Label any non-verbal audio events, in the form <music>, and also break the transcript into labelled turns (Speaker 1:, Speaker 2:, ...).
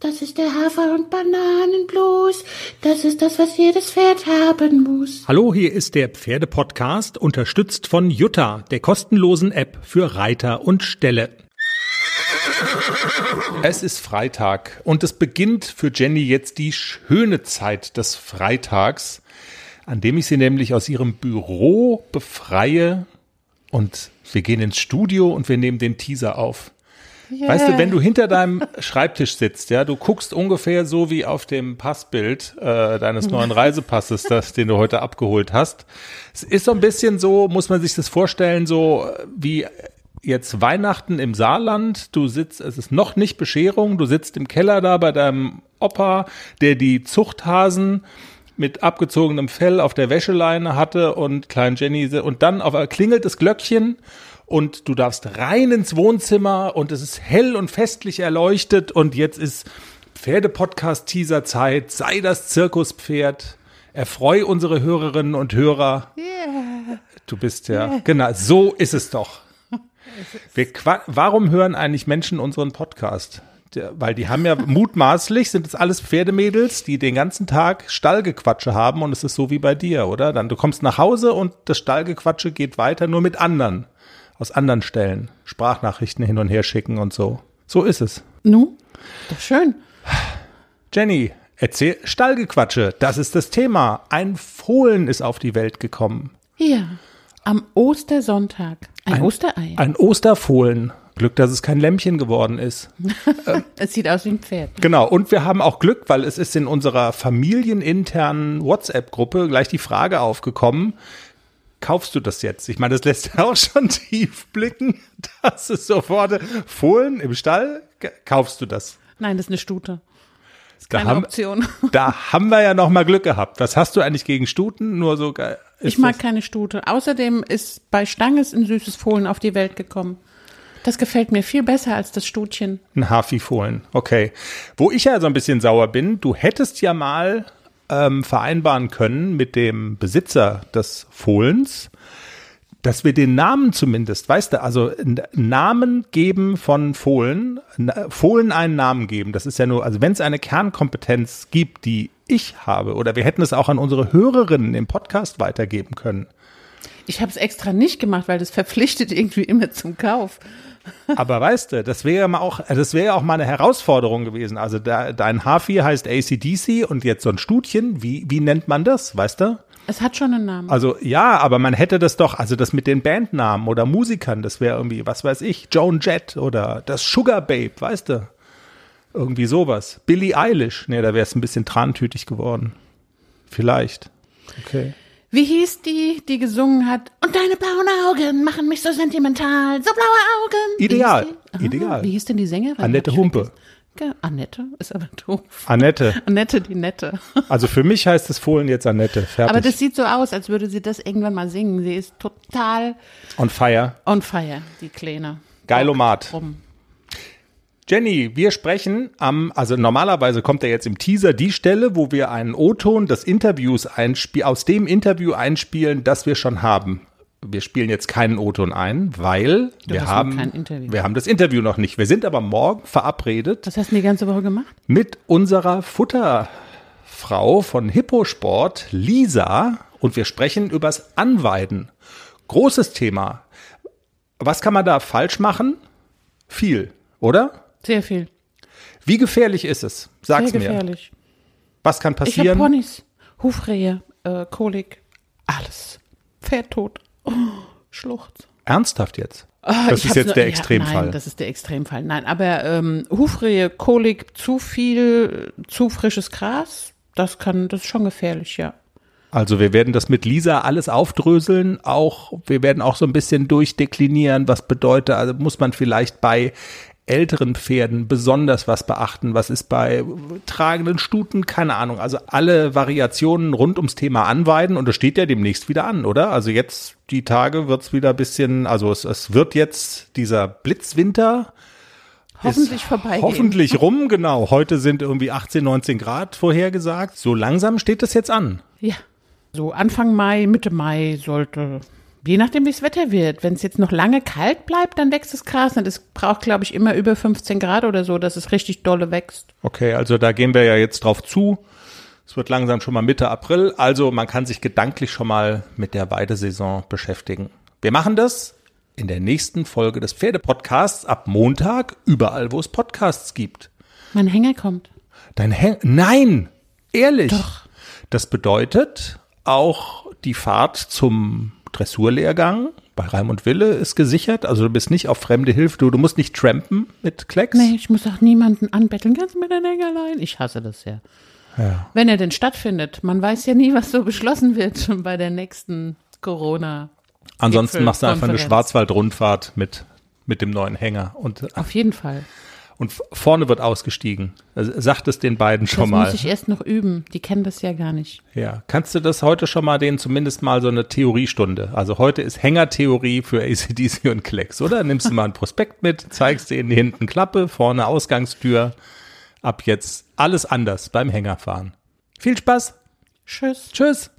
Speaker 1: Das ist der Hafer- und Bananenblues. Das ist das, was jedes Pferd haben muss.
Speaker 2: Hallo, hier ist der Pferdepodcast, unterstützt von Jutta, der kostenlosen App für Reiter und Ställe. Es ist Freitag und es beginnt für Jenny jetzt die schöne Zeit des Freitags, an dem ich sie nämlich aus ihrem Büro befreie und wir gehen ins Studio und wir nehmen den Teaser auf. Yeah. Weißt du, wenn du hinter deinem Schreibtisch sitzt, ja, du guckst ungefähr so wie auf dem Passbild äh, deines neuen Reisepasses, <laughs> das, den du heute abgeholt hast. Es ist so ein bisschen so, muss man sich das vorstellen, so wie jetzt Weihnachten im Saarland. Du sitzt, es ist noch nicht Bescherung, du sitzt im Keller da bei deinem Opa, der die Zuchthasen mit abgezogenem Fell auf der Wäscheleine hatte und klein Jenny und dann auf klingelt das Glöckchen und du darfst rein ins Wohnzimmer und es ist hell und festlich erleuchtet und jetzt ist Pferdepodcast-Teaser-Zeit, sei das Zirkuspferd, erfreu unsere Hörerinnen und Hörer. Yeah. Du bist ja, yeah. genau, so ist es doch. <laughs> Wir, warum hören eigentlich Menschen unseren Podcast? weil die haben ja <laughs> mutmaßlich, sind es alles Pferdemädels, die den ganzen Tag Stallgequatsche haben und es ist so wie bei dir, oder? Dann du kommst nach Hause und das Stallgequatsche geht weiter nur mit anderen aus anderen Stellen Sprachnachrichten hin und her schicken und so. So ist es.
Speaker 1: Nu, doch schön.
Speaker 2: Jenny, erzähl Stallgequatsche, das ist das Thema. Ein Fohlen ist auf die Welt gekommen.
Speaker 1: Ja, am Ostersonntag. Ein, ein Osterei.
Speaker 2: Ein Osterfohlen. Glück, dass es kein Lämmchen geworden ist. <laughs>
Speaker 1: es sieht aus wie ein Pferd.
Speaker 2: Genau, und wir haben auch Glück, weil es ist in unserer familieninternen WhatsApp-Gruppe gleich die Frage aufgekommen, kaufst du das jetzt? Ich meine, das lässt ja <laughs> auch schon tief blicken. Das ist sofort Fohlen im Stall. Kaufst du das?
Speaker 1: Nein, das ist eine Stute.
Speaker 2: ist keine da haben, Option. <laughs> Da haben wir ja noch mal Glück gehabt. Was hast du eigentlich gegen Stuten? Nur so geil.
Speaker 1: Ich mag keine Stute. Außerdem ist bei Stanges ein süßes Fohlen auf die Welt gekommen. Das gefällt mir viel besser als das Stutchen.
Speaker 2: Ein Hafi-Fohlen, okay. Wo ich ja so ein bisschen sauer bin, du hättest ja mal ähm, vereinbaren können mit dem Besitzer des Fohlens, dass wir den Namen zumindest, weißt du, also Namen geben von Fohlen, Fohlen einen Namen geben. Das ist ja nur, also wenn es eine Kernkompetenz gibt, die ich habe, oder wir hätten es auch an unsere Hörerinnen im Podcast weitergeben können.
Speaker 1: Ich habe es extra nicht gemacht, weil das verpflichtet irgendwie immer zum Kauf.
Speaker 2: Aber weißt du, das wäre ja mal auch, das wäre auch mal eine Herausforderung gewesen. Also da, dein Hafi heißt ACDC und jetzt so ein Studchen, wie, wie nennt man das, weißt du?
Speaker 1: Es hat schon einen Namen.
Speaker 2: Also ja, aber man hätte das doch, also das mit den Bandnamen oder Musikern, das wäre irgendwie, was weiß ich, Joan Jett oder das Sugar Babe, weißt du? Irgendwie sowas. Billie Eilish, nee, da wäre es ein bisschen trantütig geworden. Vielleicht. Okay.
Speaker 1: Wie hieß die, die gesungen hat? Und deine blauen Augen machen mich so sentimental, so blaue Augen.
Speaker 2: Ideal,
Speaker 1: wie
Speaker 2: ideal.
Speaker 1: Wie hieß denn die Sängerin?
Speaker 2: Annette Humpe.
Speaker 1: Annette ist aber doof.
Speaker 2: Annette. <laughs>
Speaker 1: Annette, die Nette.
Speaker 2: Also für mich heißt das Fohlen jetzt Annette. Fertig.
Speaker 1: Aber das sieht so aus, als würde sie das irgendwann mal singen. Sie ist total
Speaker 2: on fire.
Speaker 1: On fire, die Kleine.
Speaker 2: Geilomat. Rum. Jenny, wir sprechen am, also normalerweise kommt ja jetzt im Teaser die Stelle, wo wir einen O-Ton des Interviews einspielen, aus dem Interview einspielen, das wir schon haben. Wir spielen jetzt keinen O-Ton ein, weil du wir haben, wir haben das Interview noch nicht. Wir sind aber morgen verabredet.
Speaker 1: Was hast du die ganze Woche gemacht?
Speaker 2: Mit unserer Futterfrau von Hipposport, Lisa, und wir sprechen übers Anweiden. Großes Thema. Was kann man da falsch machen? Viel, oder?
Speaker 1: Sehr viel.
Speaker 2: Wie gefährlich ist es? Sag's
Speaker 1: Sehr
Speaker 2: mir.
Speaker 1: gefährlich.
Speaker 2: Was kann passieren? Ich
Speaker 1: habe Ponys, Hufrehe, äh, Kolik, alles. Pferd tot. Oh, Schlucht.
Speaker 2: Ernsthaft jetzt? Ah, das ist jetzt nur, der Extremfall.
Speaker 1: Ja, nein, das ist der Extremfall. Nein, aber ähm, Hufrehe, Kolik, zu viel, zu frisches Gras, das kann, das ist schon gefährlich, ja.
Speaker 2: Also wir werden das mit Lisa alles aufdröseln, auch wir werden auch so ein bisschen durchdeklinieren, was bedeutet, also muss man vielleicht bei älteren Pferden besonders was beachten? Was ist bei tragenden Stuten? Keine Ahnung. Also alle Variationen rund ums Thema Anweiden und das steht ja demnächst wieder an, oder? Also jetzt die Tage wird's wieder ein bisschen, also es, es wird jetzt dieser Blitzwinter.
Speaker 1: Hoffentlich vorbei.
Speaker 2: Hoffentlich rum, genau. Heute sind irgendwie 18, 19 Grad vorhergesagt. So langsam steht das jetzt an.
Speaker 1: Ja. So Anfang Mai, Mitte Mai sollte Je nachdem, wie das Wetter wird. Wenn es jetzt noch lange kalt bleibt, dann wächst das Gras. Und es braucht, glaube ich, immer über 15 Grad oder so, dass es richtig dolle wächst.
Speaker 2: Okay, also da gehen wir ja jetzt drauf zu. Es wird langsam schon mal Mitte April, also man kann sich gedanklich schon mal mit der Weidesaison beschäftigen. Wir machen das in der nächsten Folge des Pferdepodcasts ab Montag, überall wo es Podcasts gibt.
Speaker 1: Mein Hänger kommt.
Speaker 2: Dein Hänger? Nein! Ehrlich!
Speaker 1: Doch.
Speaker 2: Das bedeutet, auch die Fahrt zum Dressurlehrgang bei Raimund Wille ist gesichert. Also du bist nicht auf fremde Hilfe, du, du musst nicht trampen mit Klecks.
Speaker 1: Nee, ich muss auch niemanden anbetteln. Kannst du mir dein Hänger leihen? Ich hasse das ja.
Speaker 2: Ja.
Speaker 1: Wenn er denn stattfindet. Man weiß ja nie, was so beschlossen wird <laughs> bei der nächsten Corona.
Speaker 2: Ansonsten machst du einfach eine. Schwarzwald-Rundfahrt mit, mit dem neuen Hänger. Und,
Speaker 1: Auf jeden Fall.
Speaker 2: Und vorne wird ausgestiegen. Also, sagt es den beiden schon
Speaker 1: das
Speaker 2: mal.
Speaker 1: muss ich erst noch üben. Die kennen das ja gar nicht.
Speaker 2: Ja, kannst du das heute schon mal denen zumindest mal so eine Theoriestunde? Also heute ist Hängertheorie für ACDC und Klecks, oder? Nimmst du mal ein Prospekt mit, zeigst denen hinten Klappe, vorne Ausgangstür. Ab jetzt alles anders beim Hängerfahren. Viel Spaß.
Speaker 1: Tschüss.
Speaker 2: Tschüss.